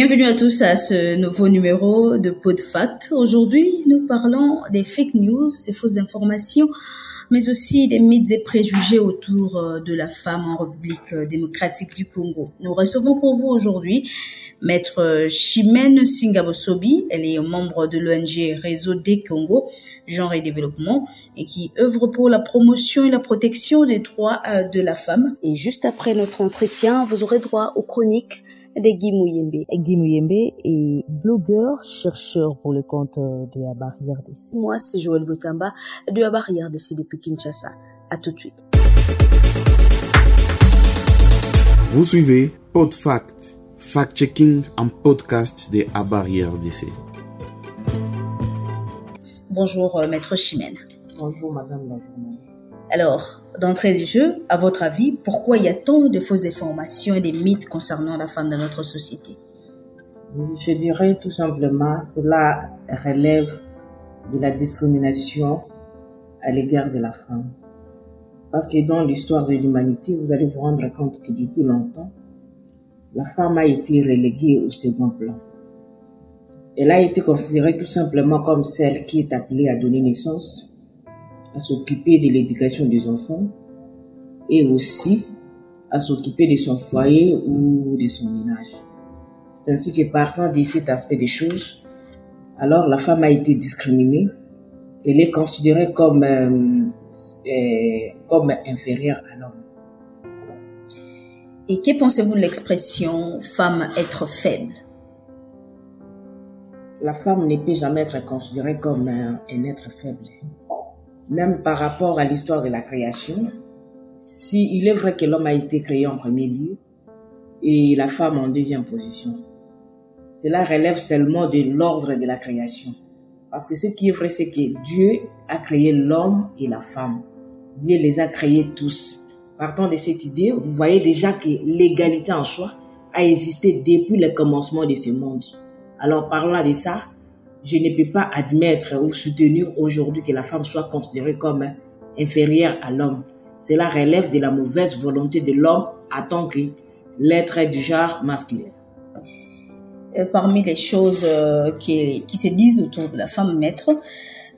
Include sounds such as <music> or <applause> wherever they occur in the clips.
Bienvenue à tous à ce nouveau numéro de PodFact. Aujourd'hui, nous parlons des fake news, ces fausses informations, mais aussi des mythes et préjugés autour euh, de la femme en République euh, démocratique du Congo. Nous recevons pour vous aujourd'hui Maître Chimène Singabosobi. Elle est membre de l'ONG Réseau des Congo, genre et développement, et qui œuvre pour la promotion et la protection des droits euh, de la femme. Et juste après notre entretien, vous aurez droit aux chroniques de Guy Mouyembe. Guy Mouyembe est blogueur, chercheur pour le compte de la barrière DC. Moi, c'est Joël Botamba de la barrière DC depuis Kinshasa. À tout de suite. Vous suivez PodFact, fact-checking en podcast de la barrière DC. Bonjour, euh, Maître Chimène. Bonjour, Madame la journaliste. Alors, d'entrée du jeu, à votre avis, pourquoi il y a tant de fausses informations et des mythes concernant la femme dans notre société? Je dirais tout simplement, cela relève de la discrimination à l'égard de la femme. Parce que dans l'histoire de l'humanité, vous allez vous rendre compte que depuis longtemps, la femme a été reléguée au second plan. Elle a été considérée tout simplement comme celle qui est appelée à donner naissance, à s'occuper de l'éducation des enfants et aussi à s'occuper de son foyer ou de son ménage. C'est ainsi que partant de cet aspect des choses, alors la femme a été discriminée. Elle est considérée comme, euh, euh, comme inférieure à l'homme. Et que pensez-vous de l'expression femme être faible La femme ne peut jamais être considérée comme un, un être faible même par rapport à l'histoire de la création, si il est vrai que l'homme a été créé en premier lieu et la femme en deuxième position, cela relève seulement de l'ordre de la création. Parce que ce qui est vrai, c'est que Dieu a créé l'homme et la femme. Dieu les a créés tous. Partant de cette idée, vous voyez déjà que l'égalité en soi a existé depuis le commencement de ce monde. Alors parlant de ça, je ne peux pas admettre ou soutenir aujourd'hui que la femme soit considérée comme inférieure à l'homme. Cela relève de la mauvaise volonté de l'homme en tant que l'être du genre masculin. Euh, parmi les choses euh, qui, se disent autour de la femme maître,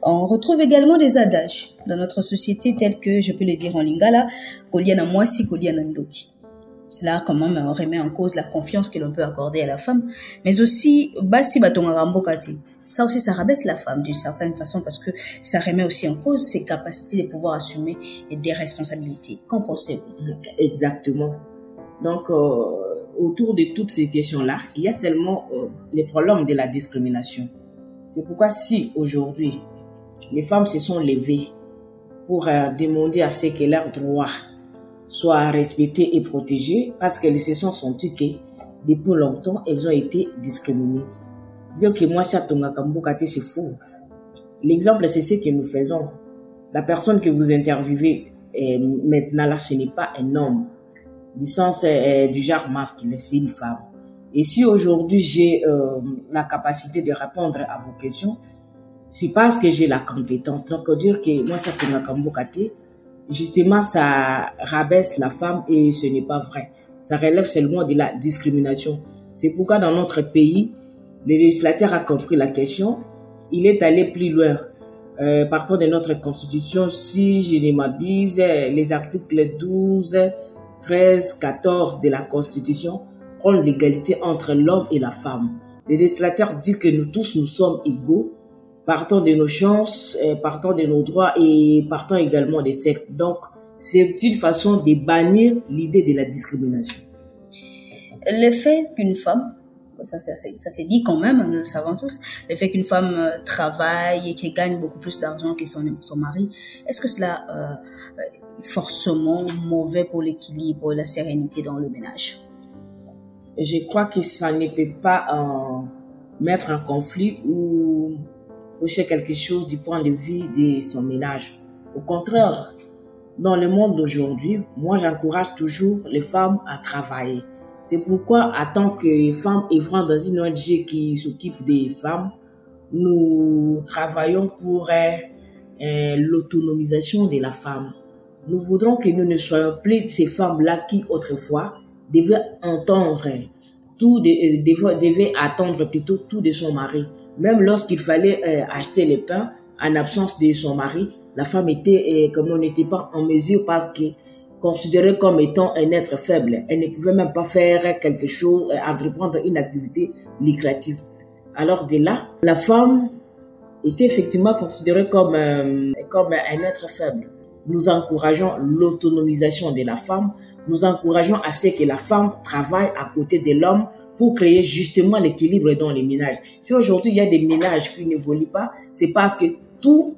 on retrouve également des adages dans notre société tels que, je peux le dire en lingala, Koliana Mwasi, Koliana Ndoki. Cela quand même remet en cause la confiance que l'on peut accorder à la femme, mais aussi Basi Batonga Rambokati ça aussi, ça rabaisse la femme d'une certaine façon parce que ça remet aussi en cause ses capacités de pouvoir assumer des responsabilités. Qu'en pensez-vous Exactement. Donc, euh, autour de toutes ces questions-là, il y a seulement euh, les problèmes de la discrimination. C'est pourquoi si aujourd'hui, les femmes se sont levées pour euh, demander à ce que leurs droits soient respectés et protégés, parce qu'elles se sont senties que depuis longtemps, elles ont été discriminées dire que moi, ça c'est faux. L'exemple, c'est ce que nous faisons. La personne que vous interviewez maintenant là, ce n'est pas un homme. Disons, c'est du genre masculin, c'est une femme. Et si aujourd'hui j'ai euh, la capacité de répondre à vos questions, c'est parce que j'ai la compétence. Donc, dire que moi, ça justement, ça rabaisse la femme et ce n'est pas vrai. Ça relève seulement de la discrimination. C'est pourquoi dans notre pays, le législateur a compris la question. Il est allé plus loin. Euh, partant de notre constitution, si je ne m'abuse, les articles 12, 13, 14 de la constitution prennent l'égalité entre l'homme et la femme. Le législateur dit que nous tous, nous sommes égaux, partant de nos chances, euh, partant de nos droits et partant également des sectes. Donc, c'est une façon de bannir l'idée de la discrimination. Le fait qu'une femme ça, s'est dit quand même, nous le savons tous, le fait qu'une femme euh, travaille et qu'elle gagne beaucoup plus d'argent que son, mari, est-ce que cela euh, est forcément mauvais pour l'équilibre, la sérénité dans le ménage? Je crois que ça ne peut pas mettre un conflit ou faucher quelque chose du point de vue de son ménage. Au contraire, dans le monde d'aujourd'hui, moi j'encourage toujours les femmes à travailler c'est pourquoi, en tant que femmes œuvrant dans une ONG qui s'occupe des femmes, nous travaillons pour euh, euh, l'autonomisation de la femme. Nous voudrons que nous ne soyons plus ces femmes-là qui, autrefois, devaient tout devait attendre plutôt tout de son mari. Même lorsqu'il fallait euh, acheter les pains en absence de son mari, la femme était, euh, comme on n'était pas en mesure parce que considérée comme étant un être faible. Elle ne pouvait même pas faire quelque chose, entreprendre une activité lucrative. Alors de là, la femme était effectivement considérée comme, euh, comme un être faible. Nous encourageons l'autonomisation de la femme, nous encourageons à ce que la femme travaille à côté de l'homme pour créer justement l'équilibre dans les ménages. Si aujourd'hui il y a des ménages qui n'évoluent pas, c'est parce que tout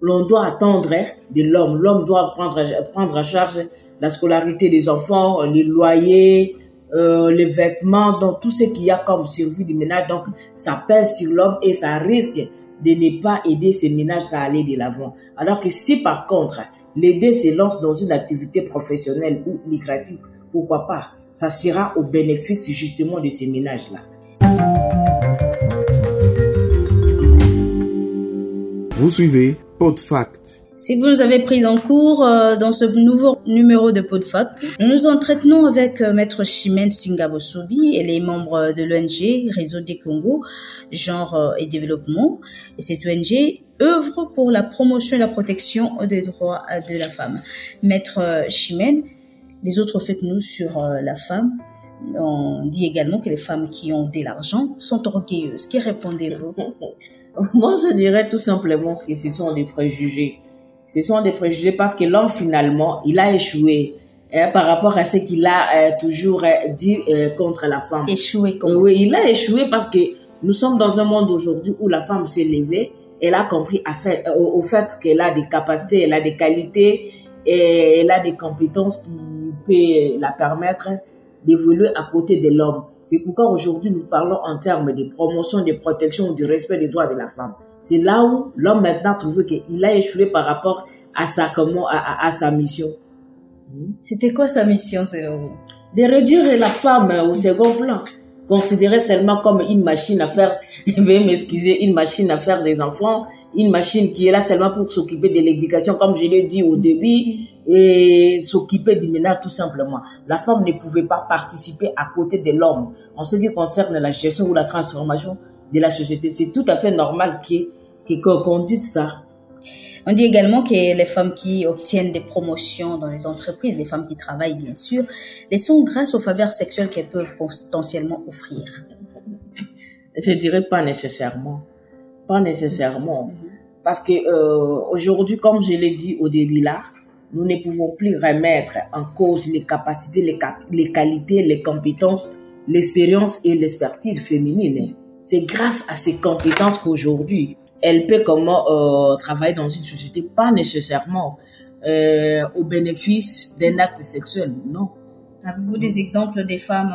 l'on doit attendre de l'homme. L'homme doit prendre, prendre en charge la scolarité des enfants, les loyers, euh, les vêtements, donc tout ce qu'il y a comme survie du ménage. Donc ça pèse sur l'homme et ça risque de ne pas aider ces ménages à aller de l'avant. Alors que si par contre l'aider se lance dans une activité professionnelle ou lucrative, pourquoi pas Ça sera au bénéfice justement de ces ménages-là. Vous suivez PodFact. Si vous nous avez pris en cours euh, dans ce nouveau numéro de PodFact, nous nous entretenons avec euh, Maître Chimène Singabosobi. Elle est membre de l'ONG Réseau des Congo, genre euh, et développement. Et cette ONG œuvre pour la promotion et la protection des droits de la femme. Maître Chimène, les autres fake news sur euh, la femme, on dit également que les femmes qui ont de l'argent sont orgueilleuses. Qui répondez-vous <laughs> <laughs> Moi, je dirais tout simplement que ce sont des préjugés. Ce sont des préjugés parce que l'homme, finalement, il a échoué hein, par rapport à ce qu'il a euh, toujours euh, dit euh, contre la femme. Échouer Euh, comme oui, il a échoué parce que nous sommes dans un monde aujourd'hui où la femme s'est levée. Elle a compris à fait, au, au fait qu'elle a des capacités, elle a des qualités et elle a des compétences qui peuvent la permettre d'évoluer à côté de l'homme. C'est pourquoi aujourd'hui nous parlons en termes de promotion, de protection, du respect des droits de la femme. C'est là où l'homme maintenant trouve qu'il a échoué par rapport à sa, comment, à, à- à sa mission. C'était quoi sa mission, selon vous? De réduire la femme au second plan, considérée seulement comme une machine à faire, <laughs> veuillez m'excuser, une machine à faire des enfants, une machine qui est là seulement pour s'occuper de l'éducation, comme je l'ai dit au début, et s'occuper du ménage tout simplement. La femme ne pouvait pas participer à côté de l'homme en ce qui concerne la gestion ou la transformation de la société. C'est tout à fait normal qu'on dise ça. On dit également que les femmes qui obtiennent des promotions dans les entreprises, les femmes qui travaillent bien sûr, les sont grâce aux faveurs sexuelles qu'elles peuvent potentiellement offrir. Je dirais pas nécessairement. Pas nécessairement. Parce que euh, aujourd'hui, comme je l'ai dit au début là, nous ne pouvons plus remettre en cause les capacités, les, les qualités, les compétences, l'expérience et l'expertise féminine. C'est grâce à ces compétences qu'aujourd'hui, elle peut comment euh, travailler dans une société, pas nécessairement euh, au bénéfice d'un acte sexuel, non. Avez-vous des exemples des femmes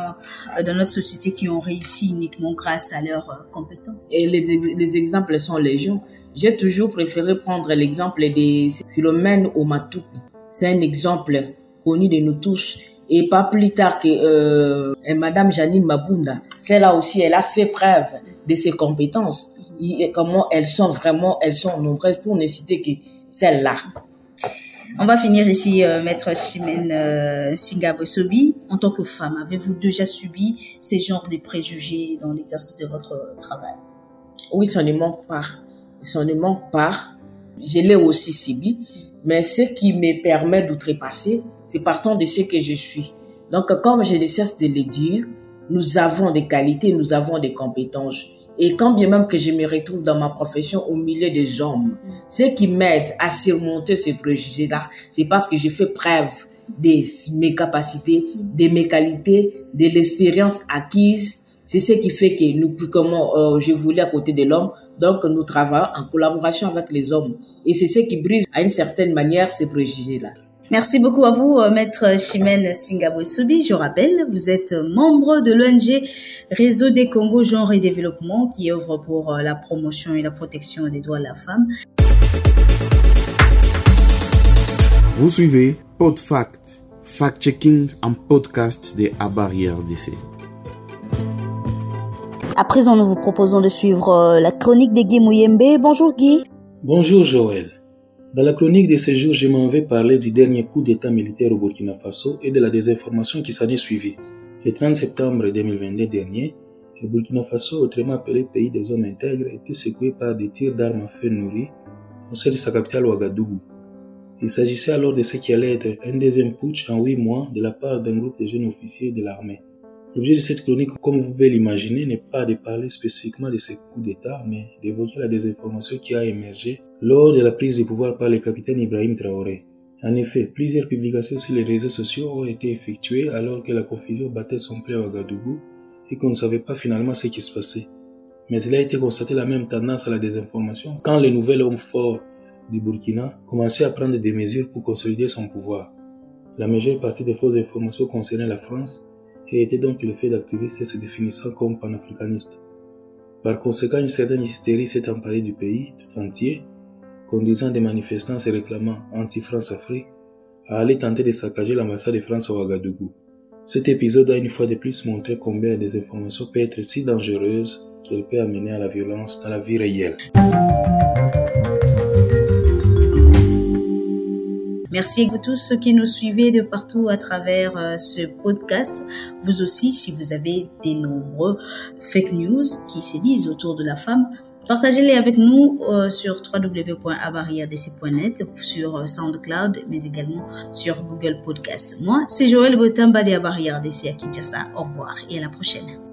euh, dans notre société qui ont réussi uniquement grâce à leurs compétences? Et les, ex- les exemples sont légion. J'ai toujours préféré prendre l'exemple de Philomène Omatuku. C'est un exemple connu de nous tous. Et pas plus tard que et Madame Janine Mabunda. Celle-là aussi, elle a fait preuve de ses compétences. Et comment elles sont vraiment, elles sont nombreuses pour ne citer que celle-là. On va finir ici, euh, Maître Chimène euh, Singabosobi. En tant que femme, avez-vous déjà subi ces genres de préjugés dans l'exercice de votre travail? Oui, ça ne manque pas. Ça ne manque pas. Je l'ai aussi subi. Mais ce qui me permet d'outrepasser, c'est partant de ce que je suis. Donc, comme je ne cesse de le dire, nous avons des qualités, nous avons des compétences. Et quand bien même que je me retrouve dans ma profession au milieu des hommes, ce qui m'aide à surmonter ce préjugé-là, c'est parce que je fais preuve de mes capacités, de mes qualités, de l'expérience acquise. C'est ce qui fait que nous, comment euh, je voulais à côté de l'homme, donc nous travaillons en collaboration avec les hommes. Et c'est ce qui brise à une certaine manière ces préjugés-là. Merci beaucoup à vous, euh, Maître Chimène Singabosubi. Je rappelle, vous êtes membre de l'ONG Réseau des Congo Genre et Développement qui œuvre pour euh, la promotion et la protection des droits de la femme. Vous suivez PodFact, fact-checking en podcast de Abarrière DC. À présent, nous vous proposons de suivre euh, la chronique de Guy Mouyembe. Bonjour Guy. Bonjour Joël. Dans la chronique de ce jour, je m'en vais parler du dernier coup d'État militaire au Burkina Faso et de la désinformation qui s'en est suivie. Le 30 septembre 2022 dernier, le Burkina Faso, autrement appelé pays des hommes intègres, était secoué par des tirs d'armes à feu nourris au sein de sa capitale Ouagadougou. Il s'agissait alors de ce qui allait être un deuxième putsch en huit mois de la part d'un groupe de jeunes officiers de l'armée. L'objet de cette chronique, comme vous pouvez l'imaginer, n'est pas de parler spécifiquement de ces coups d'État, mais d'évoquer la désinformation qui a émergé lors de la prise de pouvoir par le capitaine Ibrahim Traoré. En effet, plusieurs publications sur les réseaux sociaux ont été effectuées alors que la confusion battait son plein à Ouagadougou et qu'on ne savait pas finalement ce qui se passait. Mais il a été constaté la même tendance à la désinformation quand les nouvel homme fort du Burkina commençait à prendre des mesures pour consolider son pouvoir. La majeure partie des fausses informations concernaient la France et était donc le fait d'activistes se définissant comme panafricanistes. Par conséquent, une certaine hystérie s'est emparée du pays tout entier, conduisant des manifestants se réclamant anti-France-Afrique à aller tenter de saccager l'ambassade de France à Ouagadougou. Cet épisode a une fois de plus montré combien la désinformation peut être si dangereuse qu'elle peut amener à la violence dans la vie réelle. Merci à vous tous qui nous suivez de partout à travers euh, ce podcast. Vous aussi, si vous avez des nombreux fake news qui se disent autour de la femme, partagez-les avec nous euh, sur www.abariadc.net, sur euh, SoundCloud, mais également sur Google Podcast. Moi, c'est Joël Botamba de Abariadc à Kinshasa. Au revoir et à la prochaine.